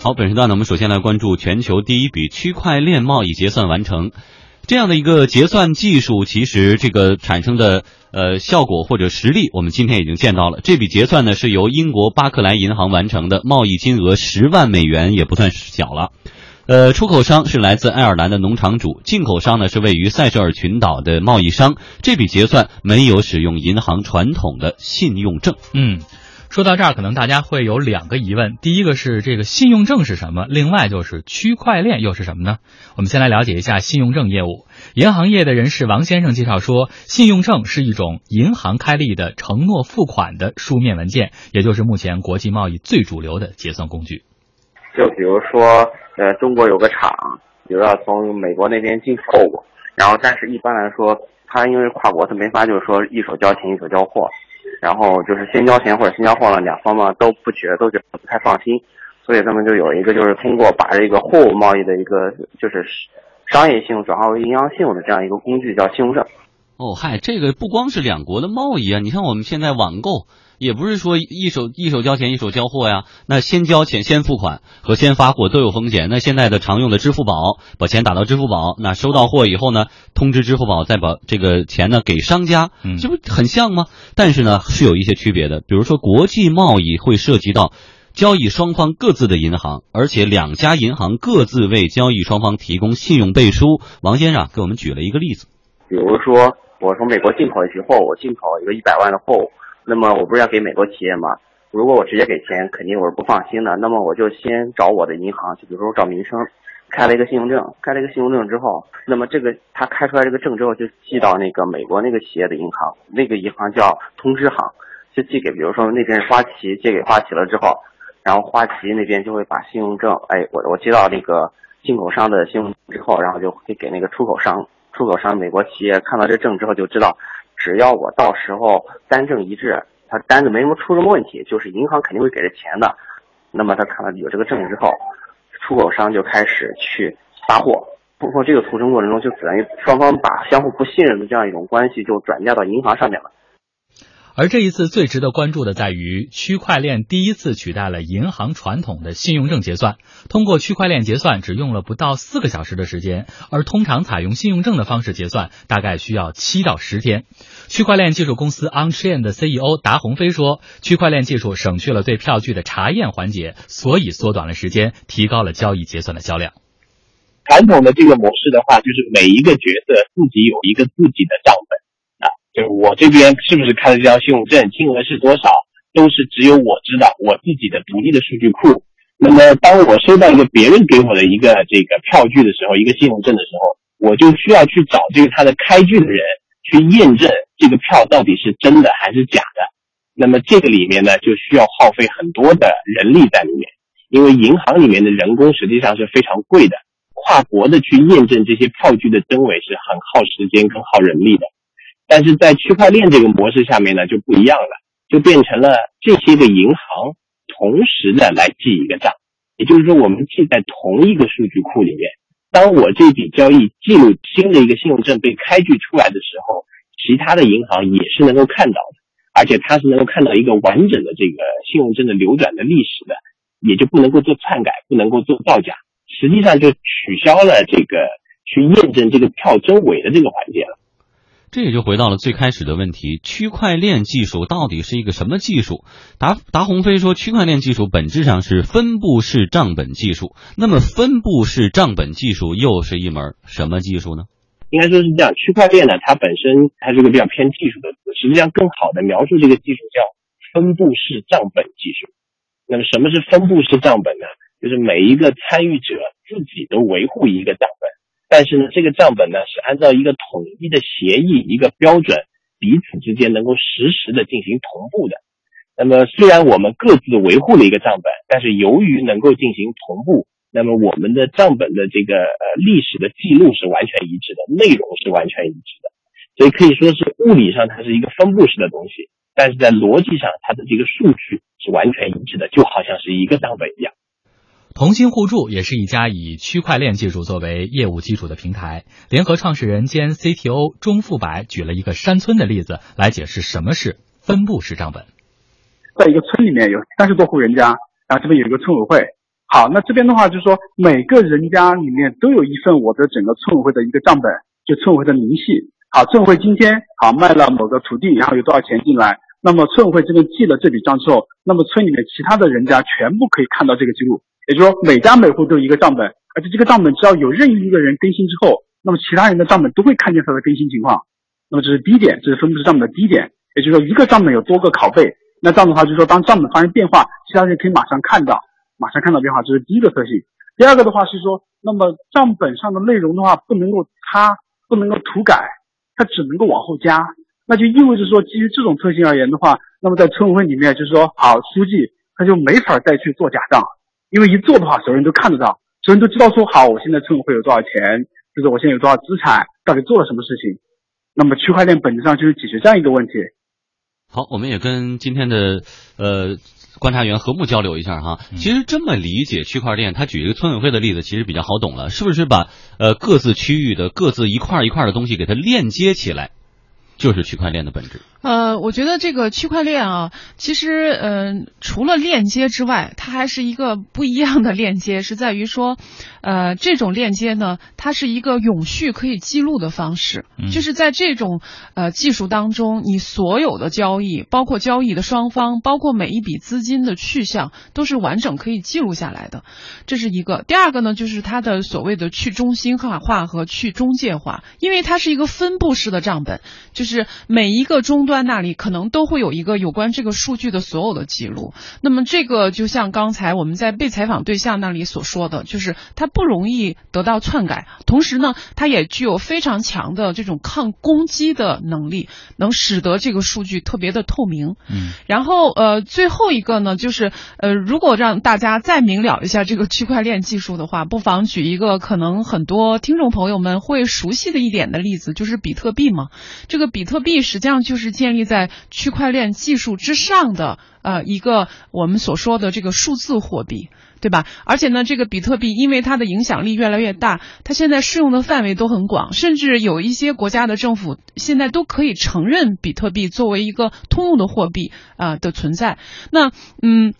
好，本时段呢，我们首先来关注全球第一笔区块链贸易结算完成。这样的一个结算技术，其实这个产生的呃效果或者实力，我们今天已经见到了。这笔结算呢是由英国巴克莱银行完成的，贸易金额十万美元，也不算小了。呃，出口商是来自爱尔兰的农场主，进口商呢是位于塞舌尔群岛的贸易商。这笔结算没有使用银行传统的信用证。嗯。说到这儿，可能大家会有两个疑问：第一个是这个信用证是什么？另外就是区块链又是什么呢？我们先来了解一下信用证业务。银行业的人士王先生介绍说，信用证是一种银行开立的承诺付款的书面文件，也就是目前国际贸易最主流的结算工具。就比如说，呃，中国有个厂，比如要从美国那边进货物，然后但是一般来说，他因为跨国，他没法就是说一手交钱一手交货。然后就是先交钱或者先交货了，两方嘛都不觉都觉得不太放心，所以他们就有一个就是通过把这个货物贸易的一个就是商业性转化为银行信用的这样一个工具，叫信用证。哦，嗨，这个不光是两国的贸易啊，你看我们现在网购。也不是说一手一手交钱一手交货呀，那先交钱先付款和先发货都有风险。那现在的常用的支付宝，把钱打到支付宝，那收到货以后呢，通知支付宝再把这个钱呢给商家，这不很像吗？但是呢是有一些区别的，比如说国际贸易会涉及到交易双方各自的银行，而且两家银行各自为交易双方提供信用背书。王先生给我们举了一个例子，比如说我从美国进口一批货物，进口一个一百万的货物。那么我不是要给美国企业吗？如果我直接给钱，肯定我是不放心的。那么我就先找我的银行，就比如说找民生，开了一个信用证。开了一个信用证之后，那么这个他开出来这个证之后，就寄到那个美国那个企业的银行，那个银行叫通知行，就寄给，比如说那边是花旗，借给花旗了之后，然后花旗那边就会把信用证，哎，我我接到那个进口商的信用之后，然后就会给那个出口商，出口商美国企业看到这证之后就知道。只要我到时候单证一致，他单子没什么出什么问题，就是银行肯定会给他钱的。那么他看到有这个证之后，出口商就开始去发货。通过这个途中过程中，就等于双方把相互不信任的这样一种关系就转嫁到银行上面了。而这一次最值得关注的在于，区块链第一次取代了银行传统的信用证结算。通过区块链结算只用了不到四个小时的时间，而通常采用信用证的方式结算大概需要七到十天。区块链技术公司 Onchain 的 CEO 达鸿飞说：“区块链技术省去了对票据的查验环节，所以缩短了时间，提高了交易结算的销量。传统的这个模式的话，就是每一个角色自己有一个自己的账本。”我这边是不是开了这张信用证，金额是多少，都是只有我知道，我自己的独立的数据库。那么，当我收到一个别人给我的一个这个票据的时候，一个信用证的时候，我就需要去找这个他的开具的人去验证这个票到底是真的还是假的。那么这个里面呢，就需要耗费很多的人力在里面，因为银行里面的人工实际上是非常贵的，跨国的去验证这些票据的真伪是很耗时间跟耗人力的。但是在区块链这个模式下面呢，就不一样了，就变成了这些个银行同时的来记一个账，也就是说，我们记在同一个数据库里面。当我这笔交易记录新的一个信用证被开具出来的时候，其他的银行也是能够看到的，而且它是能够看到一个完整的这个信用证的流转的历史的，也就不能够做篡改，不能够做造假，实际上就取消了这个去验证这个票真伪的这个环节了。这也就回到了最开始的问题：区块链技术到底是一个什么技术？达达鸿飞说，区块链技术本质上是分布式账本技术。那么，分布式账本技术又是一门什么技术呢？应该说是这样，区块链呢，它本身它是个比较偏技术的词，实际上更好的描述这个技术叫分布式账本技术。那么，什么是分布式账本呢？就是每一个参与者自己都维护一个账本。但是呢，这个账本呢是按照一个统一的协议、一个标准，彼此之间能够实时的进行同步的。那么，虽然我们各自维护了一个账本，但是由于能够进行同步，那么我们的账本的这个呃历史的记录是完全一致的，内容是完全一致的。所以可以说是物理上它是一个分布式的东西，但是在逻辑上它的这个数据是完全一致的，就好像是一个账本一样。同心互助也是一家以区块链技术作为业务基础的平台。联合创始人兼 CTO 钟富柏举了一个山村的例子来解释什么是分布式账本。在一个村里面有三十多户人家，然后这边有一个村委会，好，那这边的话就是说，每个人家里面都有一份我的整个村委会的一个账本，就村委会的明细。好，村委会今天好卖了某个土地，然后有多少钱进来，那么村委会这边记了这笔账之后，那么村里面其他的人家全部可以看到这个记录。也就是说，每家每户都有一个账本，而且这个账本只要有任意一个人更新之后，那么其他人的账本都会看见他的更新情况。那么这是第一点，这是分布式账本的第一点。也就是说，一个账本有多个拷贝，那这样的话，就是说当账本发生变化，其他人可以马上看到。马上看到变化，这是第一个特性。第二个的话是说，那么账本上的内容的话不能够擦，不能够涂改，它只能够往后加。那就意味着说，基于这种特性而言的话，那么在村委会里面，就是说，好书记他就没法再去做假账，因为一做的话，所有人都看得到，所有人都知道说，好，我现在村委会有多少钱，就是我现在有多少资产，到底做了什么事情。那么区块链本质上就是解决这样一个问题。好，我们也跟今天的呃。观察员和睦交流一下哈，其实这么理解区块链，他举一个村委会的例子，其实比较好懂了，是不是把呃各自区域的各自一块一块的东西给它链接起来，就是区块链的本质。呃，我觉得这个区块链啊，其实嗯，除了链接之外，它还是一个不一样的链接，是在于说，呃，这种链接呢，它是一个永续可以记录的方式，就是在这种呃技术当中，你所有的交易，包括交易的双方，包括每一笔资金的去向，都是完整可以记录下来的，这是一个。第二个呢，就是它的所谓的去中心化化和去中介化，因为它是一个分布式的账本，就是每一个终。端那里可能都会有一个有关这个数据的所有的记录，那么这个就像刚才我们在被采访对象那里所说的，就是它不容易得到篡改，同时呢，它也具有非常强的这种抗攻击的能力，能使得这个数据特别的透明。嗯，然后呃，最后一个呢，就是呃，如果让大家再明了一下这个区块链技术的话，不妨举一个可能很多听众朋友们会熟悉的一点的例子，就是比特币嘛。这个比比特币实际上就是。建立在区块链技术之上的呃一个我们所说的这个数字货币，对吧？而且呢，这个比特币因为它的影响力越来越大，它现在适用的范围都很广，甚至有一些国家的政府现在都可以承认比特币作为一个通用的货币啊的存在。那嗯。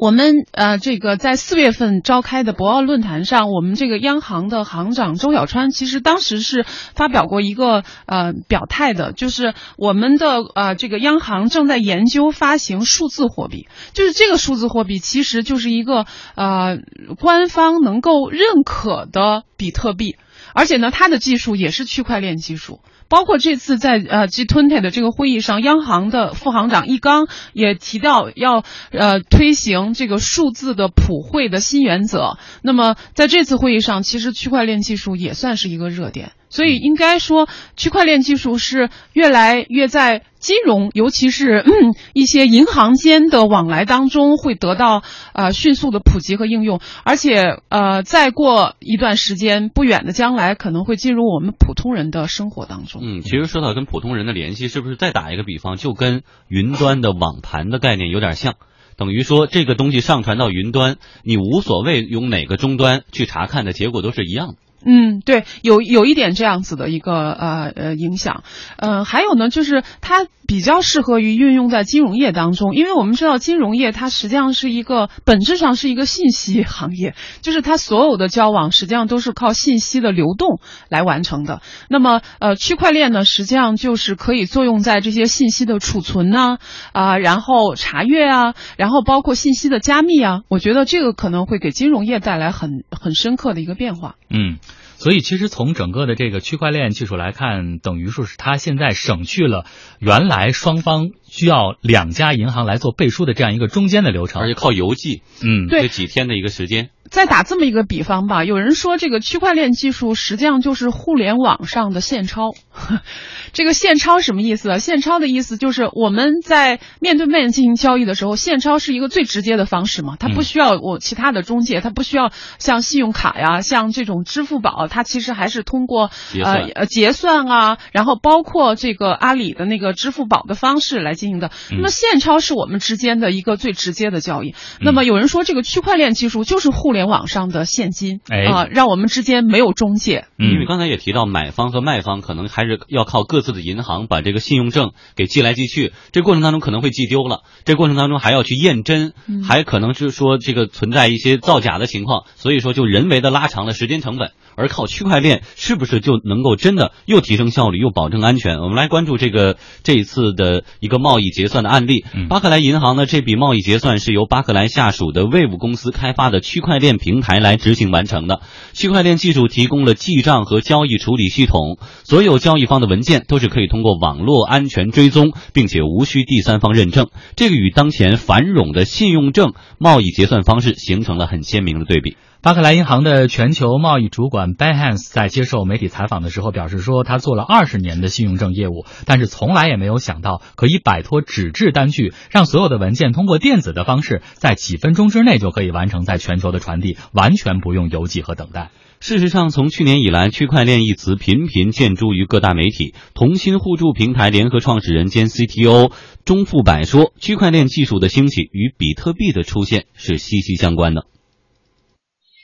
我们呃，这个在四月份召开的博鳌论坛上，我们这个央行的行长周小川其实当时是发表过一个呃表态的，就是我们的呃这个央行正在研究发行数字货币，就是这个数字货币其实就是一个呃官方能够认可的比特币，而且呢，它的技术也是区块链技术。包括这次在呃 G20 的这个会议上，央行的副行长易纲也提到要呃推行这个数字的普惠的新原则。那么在这次会议上，其实区块链技术也算是一个热点。所以应该说，区块链技术是越来越在金融，尤其是一些银行间的往来当中会得到呃迅速的普及和应用，而且呃再过一段时间不远的将来可能会进入我们普通人的生活当中。嗯，其实说到跟普通人的联系，是不是再打一个比方，就跟云端的网盘的概念有点像，等于说这个东西上传到云端，你无所谓用哪个终端去查看的结果都是一样的。嗯，对，有有一点这样子的一个呃呃影响，呃，还有呢，就是它比较适合于运用在金融业当中，因为我们知道金融业它实际上是一个本质上是一个信息行业，就是它所有的交往实际上都是靠信息的流动来完成的。那么呃，区块链呢，实际上就是可以作用在这些信息的储存呢啊，然后查阅啊，然后包括信息的加密啊，我觉得这个可能会给金融业带来很很深刻的一个变化。嗯。所以，其实从整个的这个区块链技术来看，等于说是它现在省去了原来双方需要两家银行来做背书的这样一个中间的流程，而且靠邮寄，嗯，对，几天的一个时间。再打这么一个比方吧，有人说这个区块链技术实际上就是互联网上的现钞。这个现钞什么意思？现钞的意思就是我们在面对面进行交易的时候，现钞是一个最直接的方式嘛，它不需要我其他的中介，它不需要像信用卡呀，像这种支付宝，它其实还是通过呃呃结算啊，然后包括这个阿里的那个支付宝的方式来进行的。那么现钞是我们之间的一个最直接的交易。那么有人说这个区块链技术就是互联。联网上的现金哎啊、让我们之间没有中介。嗯，因为刚才也提到，买方和卖方可能还是要靠各自的银行把这个信用证给寄来寄去，这过程当中可能会寄丢了，这过程当中还要去验真，嗯还可能是说这个存在一些造假的情况，所以说就人为的拉长了时间成本。而靠区块链是不是就能够真的又提升效率又保证安全？我们来关注这个这一次的一个贸易结算的案例。嗯巴克莱银行呢，这笔贸易结算是由巴克莱下属的 Wave 公司开发的区块链平台来执行完成的。区块链技术提供了记账和交易处理系统，所有交易方的文件都是可以通过网络安全追踪，并且无需第三方认证。这个与当前繁荣的信用证贸易结算方式形成了很鲜明的对比。巴克莱银行的全球贸易主管 Ben Hans 在接受媒体采访的时候表示说，他做了二十年的信用证业务，但是从来也没有想到可以摆脱纸质单据，让所有的文件通过电子的方式，在几分钟之内就可以完成在全球的传递，完全不用邮寄和等待。事实上，从去年以来，区块链一词频频见诸于各大媒体。同心互助平台联合创始人兼 CTO 钟富柏说，区块链技术的兴起与比特币的出现是息息相关的。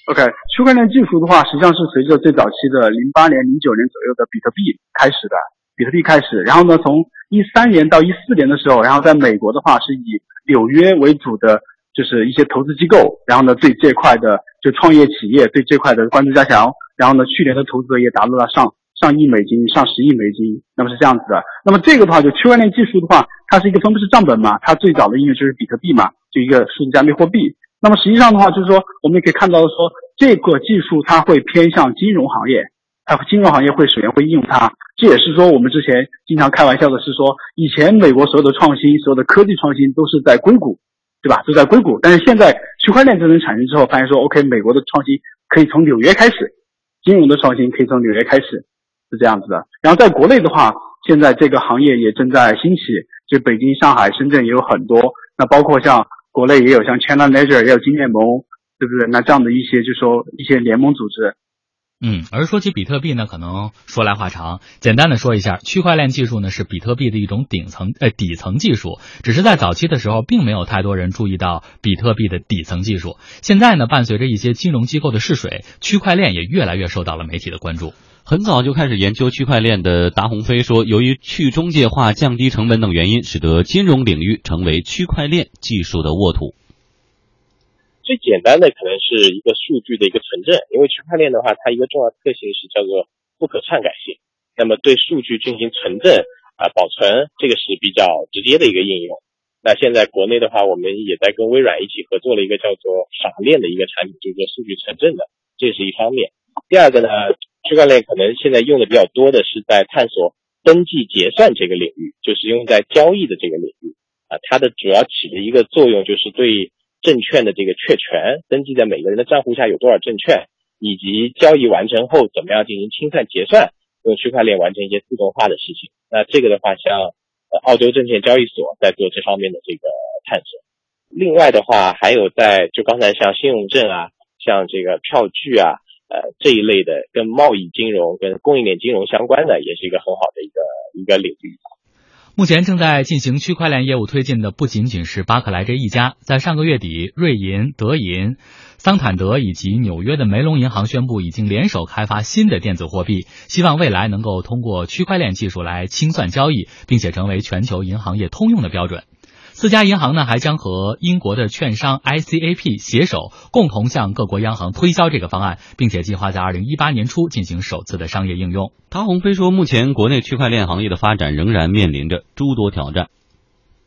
OK，区块链技术的话，实际上是随着最早期的零八年、零九年左右的比特币开始的，比特币开始，然后呢，从一三年到一四年的时候，然后在美国的话是以纽约为主的，就是一些投资机构，然后呢对这块的就创业企业对这块的关注加强，然后呢去年的投资额也达到了上上亿美金、上十亿美金，那么是这样子的。那么这个的话，就区块链技术的话，它是一个分布式账本嘛，它最早的应用就是比特币嘛，就一个数字加密货币。那么实际上的话，就是说我们也可以看到说，这个技术它会偏向金融行业，它金融行业会首先会应用它。这也是说我们之前经常开玩笑的是说，以前美国所有的创新、所有的科技创新都是在硅谷，对吧？都在硅谷。但是现在区块链真正产生之后，发现说，OK，美国的创新可以从纽约开始，金融的创新可以从纽约开始，是这样子的。然后在国内的话，现在这个行业也正在兴起，就北京、上海、深圳也有很多，那包括像。国内也有像 China Ledger，也有金联盟，对不对？那这样的一些，就说一些联盟组织。嗯，而说起比特币呢，可能说来话长，简单的说一下，区块链技术呢是比特币的一种顶层呃底层技术，只是在早期的时候，并没有太多人注意到比特币的底层技术。现在呢，伴随着一些金融机构的试水，区块链也越来越受到了媒体的关注。很早就开始研究区块链的达鸿飞说，由于去中介化、降低成本等原因，使得金融领域成为区块链技术的沃土。最简单的可能是一个数据的一个存证，因为区块链的话，它一个重要特性是叫做不可篡改性。那么对数据进行存证啊、保存，这个是比较直接的一个应用。那现在国内的话，我们也在跟微软一起合作了一个叫做傻链的一个产品，就是做数据存证的，这是一方面。第二个呢，区块链可能现在用的比较多的是在探索登记结算这个领域，就是用在交易的这个领域啊，它的主要起的一个作用就是对证券的这个确权，登记在每个人的账户下有多少证券，以及交易完成后怎么样进行清算结算，用区块链完成一些自动化的事情。那这个的话，像呃澳洲证券交易所在做这方面的这个探索。另外的话，还有在就刚才像信用证啊，像这个票据啊，呃这一类的跟贸易金融、跟供应链金融相关的，也是一个很好的一个一个领域。目前正在进行区块链业务推进的不仅仅是巴克莱这一家，在上个月底，瑞银、德银、桑坦德以及纽约的梅隆银行宣布，已经联手开发新的电子货币，希望未来能够通过区块链技术来清算交易，并且成为全球银行业通用的标准。四家银行呢，还将和英国的券商 ICAP 携手，共同向各国央行推销这个方案，并且计划在二零一八年初进行首次的商业应用。陶鸿飞说，目前国内区块链行业的发展仍然面临着诸多挑战。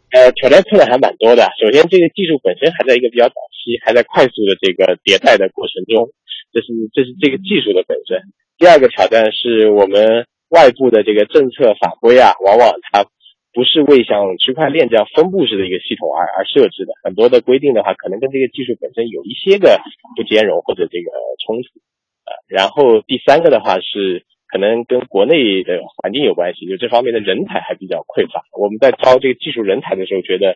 呃，挑战困难还蛮多的。首先，这个技术本身还在一个比较早期，还在快速的这个迭代的过程中，这是这是这个技术的本身。第二个挑战是我们外部的这个政策法规啊，往往它不是为像区块链这样分布式的一个系统而而设置的，很多的规定的话，可能跟这个技术本身有一些个不兼容或者这个冲突。呃，然后第三个的话是可能跟国内的环境有关系，就这方面的人才还比较匮乏。我们在招这个技术人才的时候，觉得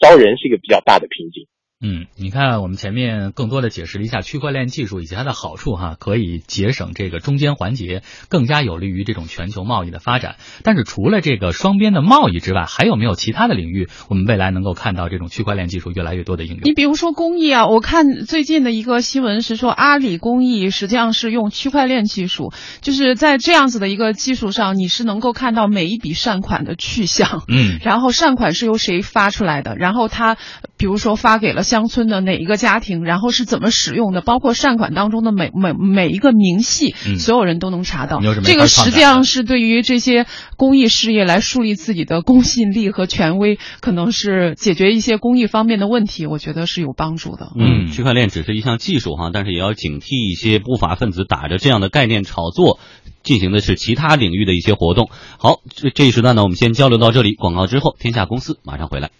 招人是一个比较大的瓶颈。嗯，你看我们前面更多的解释了一下区块链技术以及它的好处哈，可以节省这个中间环节，更加有利于这种全球贸易的发展。但是除了这个双边的贸易之外，还有没有其他的领域，我们未来能够看到这种区块链技术越来越多的应用？你比如说公益啊，我看最近的一个新闻是说，阿里公益实际上是用区块链技术，就是在这样子的一个技术上，你是能够看到每一笔善款的去向，嗯，然后善款是由谁发出来的，然后他比如说发给了。乡村的哪一个家庭，然后是怎么使用的，包括善款当中的每每每一个明细，嗯、所有人都能查到。这这个实际上是对于这些公益事业来树立自己的公信力和权威，可能是解决一些公益方面的问题，我觉得是有帮助的。嗯，区块链只是一项技术哈，但是也要警惕一些不法分子打着这样的概念炒作，进行的是其他领域的一些活动。好，这这一时段呢，我们先交流到这里，广告之后，天下公司马上回来。